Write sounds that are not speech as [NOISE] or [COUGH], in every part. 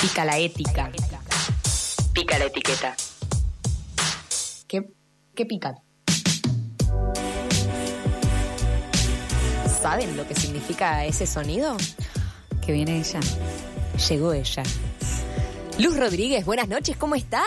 Pica la ética. Pica la etiqueta. ¿Qué, qué pica? ¿Saben lo que significa ese sonido? Que viene ella. Llegó ella. Luz Rodríguez, buenas noches, ¿cómo estás?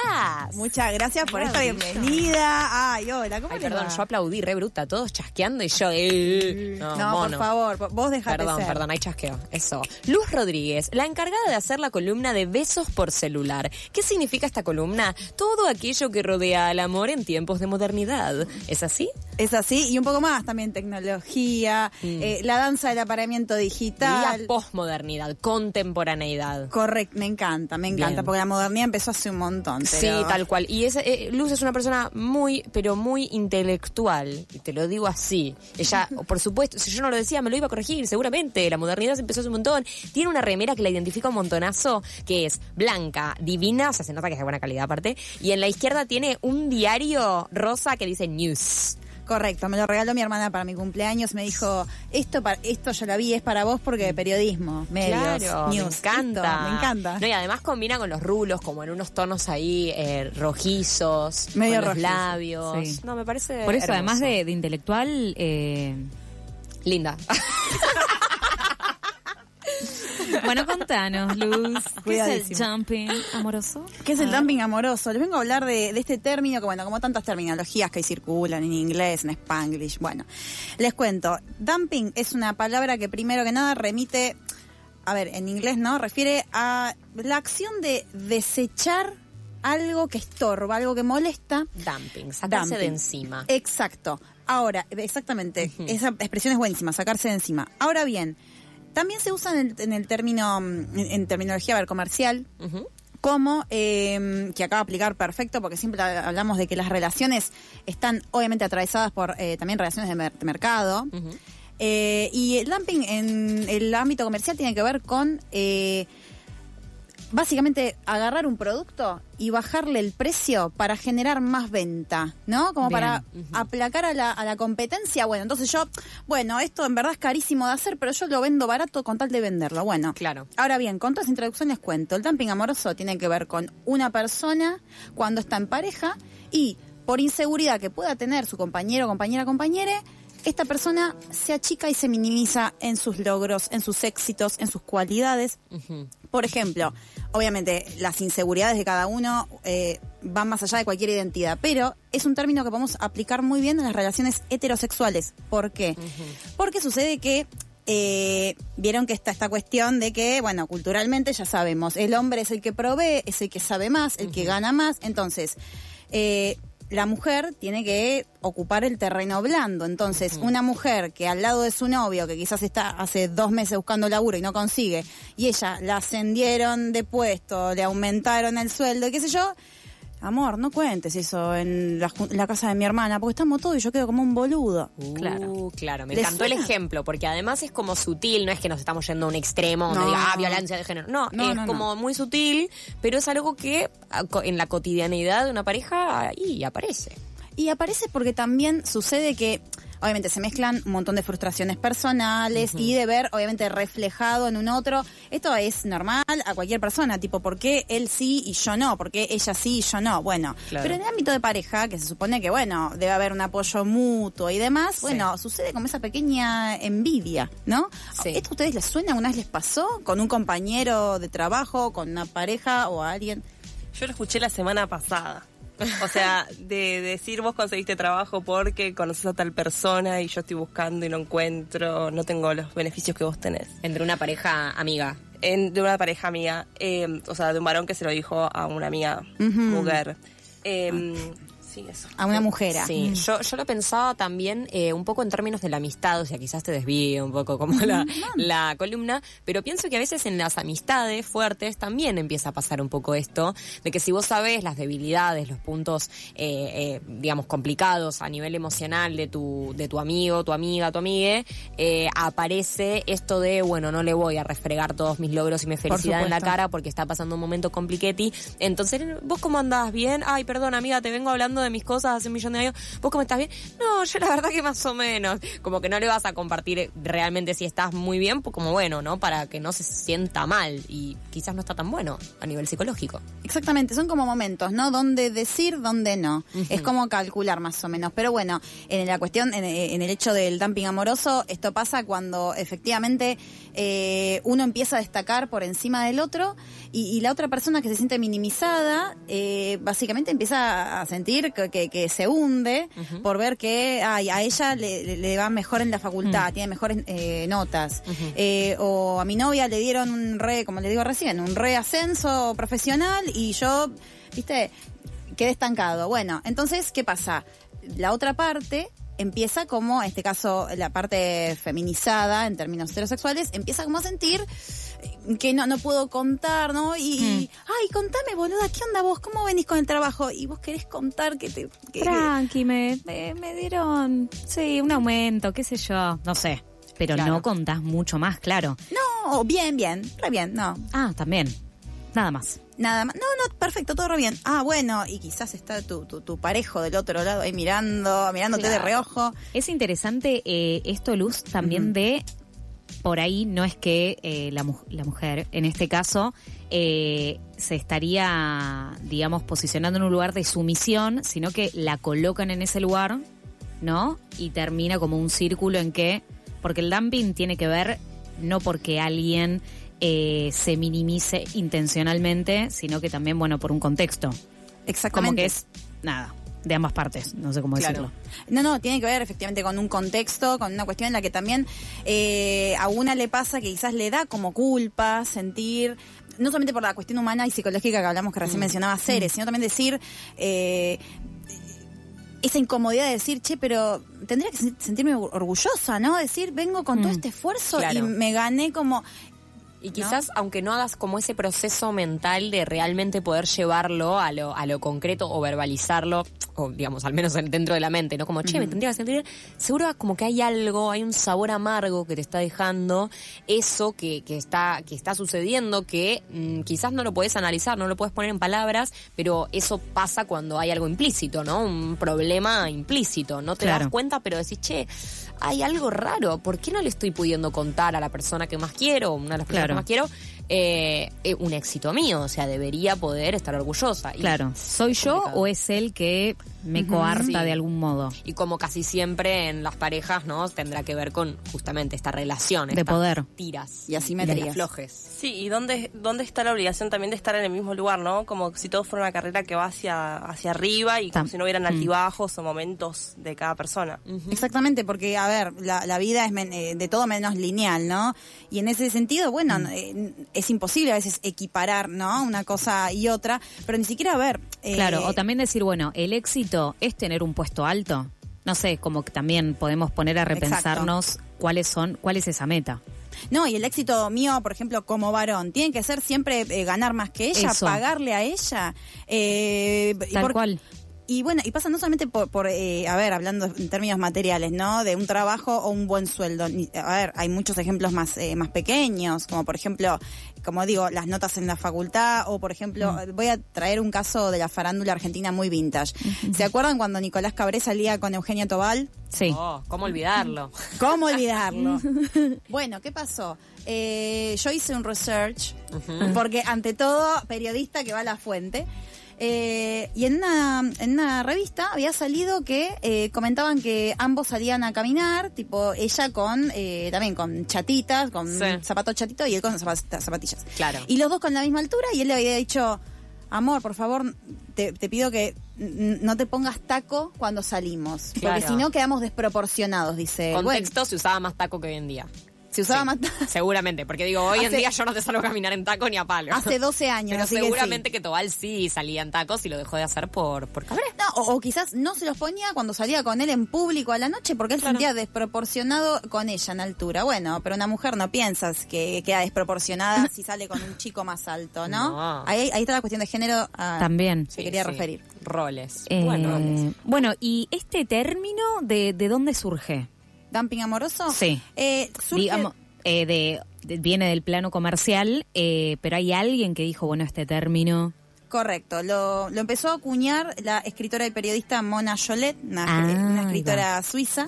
Muchas gracias por esta bienvenida. Ay, hola, ¿cómo Ay, les perdón, va? yo aplaudí re bruta, todos chasqueando y yo. eh, no, por favor, vos dejate Perdón, ser. perdón, hay chasqueo. Eso. Luz Rodríguez, la encargada de hacer la columna de besos por celular. ¿Qué significa esta columna? Todo aquello que rodea al amor en tiempos de modernidad. ¿Es así? Es así, y un poco más también tecnología, eh, la danza del apareamiento La digital. posmodernidad, contemporaneidad. Correcto, me encanta, me encanta, Bien. Porque la modernidad empezó hace un montón. Sí, pero- tal cual. Y esa, eh, Luz es una persona muy, pero muy intelectual. Y te lo digo así. Ella, [LAUGHS] por supuesto, si yo no lo decía, me lo iba a corregir, seguramente. La modernidad se empezó hace un montón. Tiene una remera que la identifica un montonazo, que es blanca, divina, o sea, se nota que es de buena calidad aparte. Y en la izquierda tiene un diario rosa que dice News. Correcto, me lo regaló mi hermana para mi cumpleaños. Me dijo, esto pa- esto ya la vi, es para vos porque periodismo, medios, Claro, me news. encanta. Me encanta. No, y además combina con los rulos, como en unos tonos ahí eh, rojizos, Medio con los rojizo, labios. sí. No, me parece Por eso, hermoso. además de, de intelectual, eh, Linda. [LAUGHS] bueno, contanos, Luz. ¿Qué es el jumping amoroso? ¿Qué es el dumping amoroso? Les vengo a hablar de, de este término que, bueno, como tantas terminologías que circulan en inglés, en spanglish, bueno, les cuento. Dumping es una palabra que primero que nada remite, a ver, en inglés, ¿no? Refiere a la acción de desechar algo que estorba, algo que molesta. Dumping, sacarse de Dumping. encima. Exacto. Ahora, exactamente, esa expresión es buenísima, sacarse de encima. Ahora bien, también se usa en el, en el término, mm, en, terminología ver, comercial, como eh, que acaba de aplicar perfecto, porque siempre hablamos de que las relaciones están obviamente atravesadas por eh, también relaciones de, mer- de mercado. Eh, y el dumping en el ámbito comercial tiene que ver con eh, básicamente agarrar un producto y bajarle el precio para generar más venta, ¿no? Como Bien. para aplacar a la, a la competencia. Bueno, entonces yo, bueno, esto en verdad es carísimo de hacer, pero yo lo vendo barato con tal de venderlo. Bueno, Claro. Ahora bien, con todas las introducciones cuento, el dumping amoroso tiene que ver con una persona cuando está en pareja y por inseguridad que pueda tener su compañero, compañera, compañere, esta persona se achica y se minimiza en sus logros, en sus éxitos, en sus cualidades. Por ejemplo, obviamente las inseguridades de cada uno eh, van más allá de cualquier identidad, pero es un término que podemos aplicar muy bien en las relaciones heterosexuales. ¿Por qué? Porque sucede que eh, vieron que está esta cuestión de que, bueno, culturalmente ya sabemos, el hombre es el que provee, es el que sabe más, el que gana más, entonces... eh, la mujer tiene que ocupar el terreno blando. Entonces, una mujer que al lado de su novio, que quizás está hace dos meses buscando laburo y no consigue, y ella la ascendieron de puesto, le aumentaron el sueldo, y qué sé yo, amor, no cuentes eso en la, casa de mi hermana, porque estamos todos y yo quedo como un boludo. Claro. Uh, claro, me ¿Les encantó el ejemplo, porque además es como sutil, no es que nos estamos yendo a un extremo donde No. diga, ah, violencia de género. No, No, es no, no. como muy sutil, pero es algo que ah, en la cotidianidad de una pareja ahí aparece. Y aparece porque también sucede que, obviamente, se mezclan un montón de frustraciones personales y de ver, obviamente, reflejado en un otro. Esto es normal a cualquier persona, tipo, ¿por qué él sí y yo no? ¿Por qué ella sí y yo no? Bueno, Claro. pero en el ámbito de pareja, que se supone que, bueno, debe haber un apoyo mutuo y demás, Sí. bueno, sucede como esa pequeña envidia, ¿no? Sí. ¿Esto a ustedes les suena? ¿Alguna vez les pasó? ¿Con un compañero de trabajo, con una pareja o a alguien? Yo lo escuché la semana pasada. O sea, de decir vos conseguiste trabajo porque conoces a tal persona y yo estoy buscando y no encuentro, no tengo los beneficios que vos tenés. Entre una pareja amiga. En- de una pareja mía, eh, o sea, de un varón que se lo dijo a una amiga mujer. Eh, sí, eso. A una mujer. Sí, yo, yo lo pensaba también eh, un poco en términos de la amistad, o sea, quizás te desvíe un poco como la, [LAUGHS] la columna, pero pienso que a veces en las amistades fuertes también empieza a pasar un poco esto, de que si vos sabés las debilidades, los puntos, eh, eh, digamos, complicados a nivel emocional de tu, de tu amigo, tu amiga, tu amigue, eh, aparece esto de, bueno, no le voy a refregar todos mis logros y mi felicidad en la cara porque está pasando un momento compliquetti. Entonces, ¿vos cómo andás? ¿Bien? Ay, perdón, amiga, te vengo hablando de mis cosas hace un millón de años. ¿Vos cómo estás bien? No, yo la verdad que más o menos. Como que no le vas a compartir realmente si estás muy bien, pues como bueno, ¿no? Para que no se sienta mal y quizás no está tan bueno a nivel psicológico. Exactamente, son como momentos, ¿no? Donde decir, donde no. Es como calcular más o menos. Pero bueno, en la cuestión, en, en el hecho del dumping amoroso, esto pasa cuando efectivamente eh, uno empieza a destacar por encima del otro y, y la otra persona que se siente minimizada, eh, básicamente empieza a sentir que, que- que se hunde por ver que ay, a ella le, va mejor en la facultad, tiene mejores eh, notas. Eh, o a mi novia le dieron un re, como le digo recién, un reascenso profesional y yo, viste, quedé estancado. Bueno, entonces, ¿qué pasa? La otra parte empieza como, en este caso, la parte feminizada en términos heterosexuales, empieza como a sentir que no, no puedo contar, ¿no? Y, y, ay, contame, boluda, ¿qué onda vos? ¿Cómo venís con el trabajo? Y vos querés contar que te... que- Tranqui, me, me, me dieron, sí, un aumento, qué sé yo, no sé. Pero Claro. no contás mucho más, claro. no, bien, bien, re bien, no. Ah, también. Nada más. Nada más. No, no, perfecto, todo re bien. Ah, bueno, y quizás está tu, tu, tu parejo del otro lado ahí mirando, mirándote de reojo. Es interesante eh, esto, Luz, también de, por ahí no es que eh, la, mu- la mujer, en este caso, eh, se estaría, digamos, posicionando en un lugar de sumisión, sino que la colocan en ese lugar, ¿no? Y termina como un círculo en que, porque el dumping tiene que ver no porque alguien eh, se minimice intencionalmente, sino que también, bueno, por un contexto. Exactamente. Como que es, nada, de ambas partes, no sé cómo Claro. decirlo. No, no, tiene que ver efectivamente con un contexto, con una cuestión en la que también eh, a una le pasa que quizás le da como culpa sentir, no solamente por la cuestión humana y psicológica que hablamos que recién mencionaba Ceres, sino también decir eh, esa incomodidad de decir, che, pero tendría que sen- sentirme or- orgullosa, ¿no? Decir, vengo con todo Mm. este esfuerzo y me gané como... Y quizás, aunque no hagas como ese proceso mental de realmente poder llevarlo a lo, a lo concreto o verbalizarlo, o digamos, al menos en- dentro de la mente, ¿no? Como, che, me tendría que sentir, seguro como que hay algo, hay un sabor amargo que te está dejando eso que, que está, que está sucediendo, que mm, quizás no lo puedes analizar, no lo puedes poner en palabras, pero eso pasa cuando hay algo implícito, ¿no? Un problema implícito, no te Claro. das cuenta, pero decís, che, hay algo raro, ¿por qué no le estoy pudiendo contar a la persona que más quiero, una de las personas Claro. que más quiero, eh, eh, un éxito mío? O sea, debería poder estar orgullosa. Y Claro, ¿soy yo complicado. o es él que me coarta Sí. de algún modo? Y como casi siempre en las parejas, ¿no? Tendrá que ver con justamente esta relación. De estas poder. Tiras. Y asimetrías. de las flojes. Sí, y dónde, dónde está la obligación también de estar en el mismo lugar, ¿no? Como si todo fuera una carrera que va hacia, hacia arriba y como Tam- si no hubieran Mm. altibajos o momentos de cada persona. Exactamente, porque, a ver, la, la vida es men- eh, de todo menos lineal, ¿no? Y en ese sentido, bueno, Mm. eh, es imposible a veces equiparar, ¿no? Una cosa y otra, pero ni siquiera, ver... eh, Claro, o también decir, bueno, el éxito es tener un puesto alto. No sé, como que también podemos poner a repensarnos cuáles son, cuál es esa meta. No, y el éxito mío, por ejemplo, como varón, tiene que ser siempre eh, ganar más que ella, Eso. pagarle a ella. eh, Tal por- cual. Y bueno, y pasa no solamente por, por eh, a ver, hablando en términos materiales, ¿no? De un trabajo o un buen sueldo. A ver, hay muchos ejemplos más, eh, más pequeños, como por ejemplo, como digo, las notas en la facultad, o por ejemplo, voy a traer un caso de la farándula argentina muy vintage. ¿Se acuerdan cuando Nicolás Cabré salía con Eugenia Tobal? Sí. Oh, ¿Cómo olvidarlo? [LAUGHS] ¿Cómo olvidarlo? [LAUGHS] bueno, ¿qué pasó? Eh, yo hice un research, porque ante todo, periodista que va a la fuente. Eh, y en una, en una revista había salido que eh, comentaban que ambos salían a caminar, tipo ella con eh, también con chatitas, con Sí. zapatos chatitos y él con zapatillas. Claro. Y los dos con la misma altura y él le había dicho, amor, por favor, te, te pido que no te pongas taco cuando salimos, porque si no quedamos desproporcionados, dice él. Bueno, Contexto se usaba más taco que hoy en día. Se usaba Sí, más. [LAUGHS] Seguramente, porque digo, hoy en día yo no te salgo a caminar en taco ni a palo. Hace 12 años, Pero así que seguramente que, Tobal sí salía en tacos y lo dejó de hacer por, por. No, o, o quizás no se los ponía cuando salía con él en público a la noche porque él se sentía desproporcionado con ella en altura. Bueno, pero una mujer no piensas que queda desproporcionada [LAUGHS] si sale con un chico más alto, ¿no? No. Ahí, ahí está la cuestión de género. a- También. Se quería referir. Roles. Eh, Bueno, roles. bueno, ¿y este término de, de dónde surge? ¿Dumping amoroso? Sí. Eh, surge- Digamos, eh, de, de- viene del plano comercial, eh, pero hay alguien que dijo, bueno, este término Correcto, lo, lo empezó a acuñar la escritora y periodista Mona Jolet, una, Ah, una escritora suiza.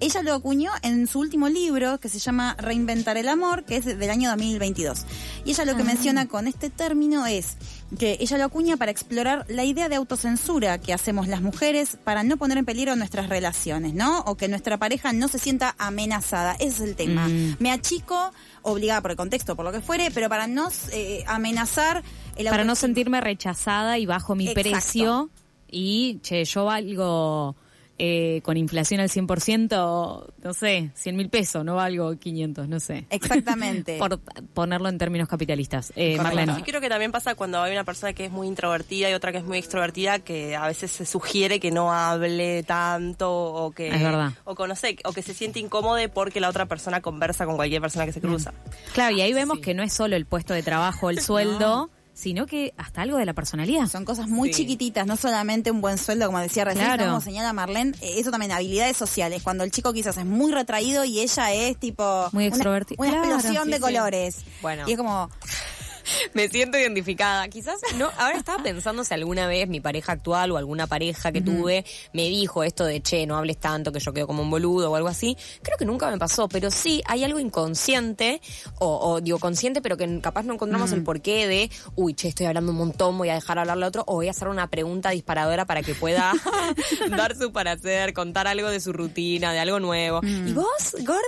Ella lo acuñó en su último libro que se llama Reinventar el amor, que es del año 2022. Y ella lo que menciona con este término es que ella lo acuña para explorar la idea de autocensura que hacemos las mujeres para no poner en peligro nuestras relaciones, ¿no? O que nuestra pareja no se sienta amenazada. Ese es el tema. Mm. Me achico, obligada por el contexto, por lo que fuere, pero para no eh, amenazar el Para no sentirme rechazada y bajo mi Exacto. precio y, che, yo valgo eh, con inflación al 100%, no sé, 100 mil pesos, no valgo 500, no sé. Exactamente. [LAUGHS] Por ponerlo en términos capitalistas. Eh. Marlene. Y creo que también pasa cuando hay una persona que es muy introvertida y otra que es muy extrovertida, que a veces se sugiere que no hable tanto o que Es verdad. o que, no sé, o que se siente incómodo porque la otra persona conversa con cualquier persona que se cruza. Claro, y ahí vemos Sí. que no es solo el puesto de trabajo, el [LAUGHS] sueldo, sino que hasta algo de la personalidad. Son cosas muy Sí. chiquititas, no solamente un buen sueldo, como decía recién, Claro. como señala Marlene, eh, eso también, habilidades sociales. Cuando el chico quizás es muy retraído y ella es tipo... Muy una- extrovertida. Una, Claro, explosión sí, de sí. colores. Bueno. Y es como, [LAUGHS] Me siento identificada. Quizás no. Ahora estaba pensando si alguna vez mi pareja actual o alguna pareja que tuve me dijo esto de che, no hables tanto, que yo quedo como un boludo o algo así. Creo que nunca me pasó, pero sí hay algo inconsciente, o, o digo consciente, pero que capaz no encontramos el porqué de, uy, che, estoy hablando un montón, voy a dejar hablarle a otro, o voy a hacer una pregunta disparadora para que pueda [LAUGHS] dar su parecer, contar algo de su rutina, de algo nuevo. ¿Y vos, Gordi?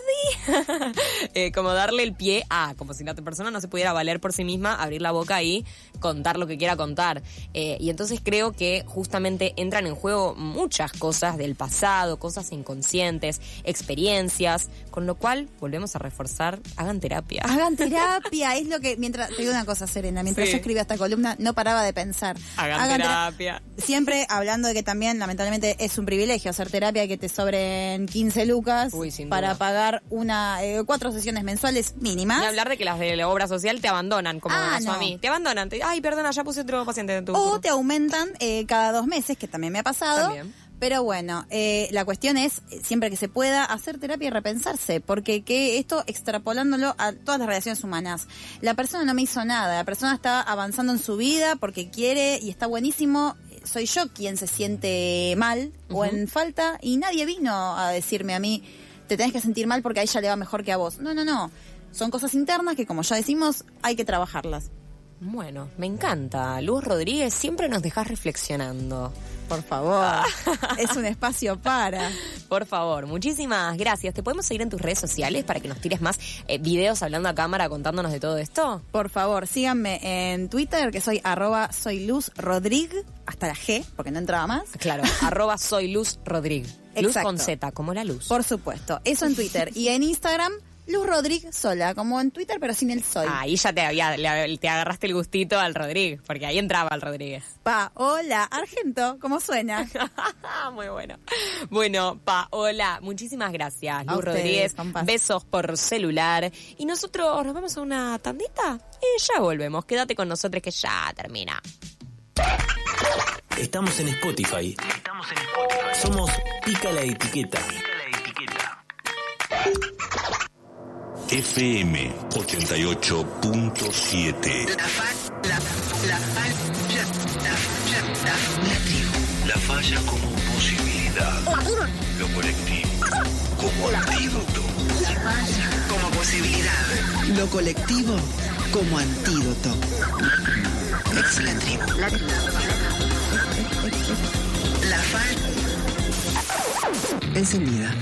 [LAUGHS] Eh, como darle el pie a, como si la otra persona no se pudiera valer por sí misma, abrir la boca y contar lo que quiera contar. Eh, y entonces creo que justamente entran en juego muchas cosas del pasado, cosas inconscientes, experiencias, con lo cual volvemos a reforzar, hagan terapia. hagan [LAUGHS] terapia. es lo que, mientras, te digo una cosa, Serena, mientras Sí. yo escribía esta columna, no paraba de pensar. Hagan tera- terapia. Siempre hablando de que también, lamentablemente, es un privilegio hacer terapia y que te sobren 15 lucas Uy, para pagar una eh, cuatro sesiones mensuales mínimas. Ni hablar de que las de la obra social te abandonan, como Ah, me pasó a mí. Te abandonan. Te, Ay, perdona, ya puse otro paciente en tu O te aumentan eh, cada dos meses, que también me ha pasado. También. Pero bueno, eh, la cuestión es, eh, siempre que se pueda, hacer terapia y repensarse, porque que esto extrapolándolo a todas las relaciones humanas. La persona no me hizo nada, la persona está avanzando en su vida porque quiere y está buenísimo. Soy yo quien se siente mal o en falta y nadie vino a decirme a mí, te tenés que sentir mal porque a ella le va mejor que a vos. No, no, no. Son cosas internas que, como ya decimos, hay que trabajarlas. Bueno, me encanta. Luz Rodríguez, siempre nos dejas reflexionando. Por favor. [LAUGHS] es un espacio para. Por favor, muchísimas gracias. ¿Te podemos seguir en tus redes sociales para que nos tires más eh, videos hablando a cámara contándonos de todo esto? Por favor, síganme en Twitter, que soy arroba soy Luz Rodríguez, hasta la G, porque no entraba más. Claro, [LAUGHS] arroba soy Luz Rodríguez. Luz Exacto. con Z, como la luz. Por supuesto, eso en Twitter. y en Instagram, Luz Rodríguez sola, como en Twitter, pero sin el soy. Ahí ya te había, le- te agarraste el gustito al Rodríguez, porque ahí entraba el Rodríguez. Paola Argento, ¿cómo suena? [LAUGHS] Muy bueno. Bueno, Paola, muchísimas gracias, Luz ustedes, Rodríguez. compas. Besos por celular. Y nosotros nos vamos a una tandita y ya volvemos. Quédate con nosotros que ya termina. Estamos en Spotify. Estamos en Spotify. Somos Pica la Etiqueta. 88.7. La fa, la, la falla, la falla, la, la. La falla como posibilidad. Lo colectivo como antídoto. La falla como posibilidad. Lo colectivo como antídoto. Es la tribu. La tribu. La falla. Encendida.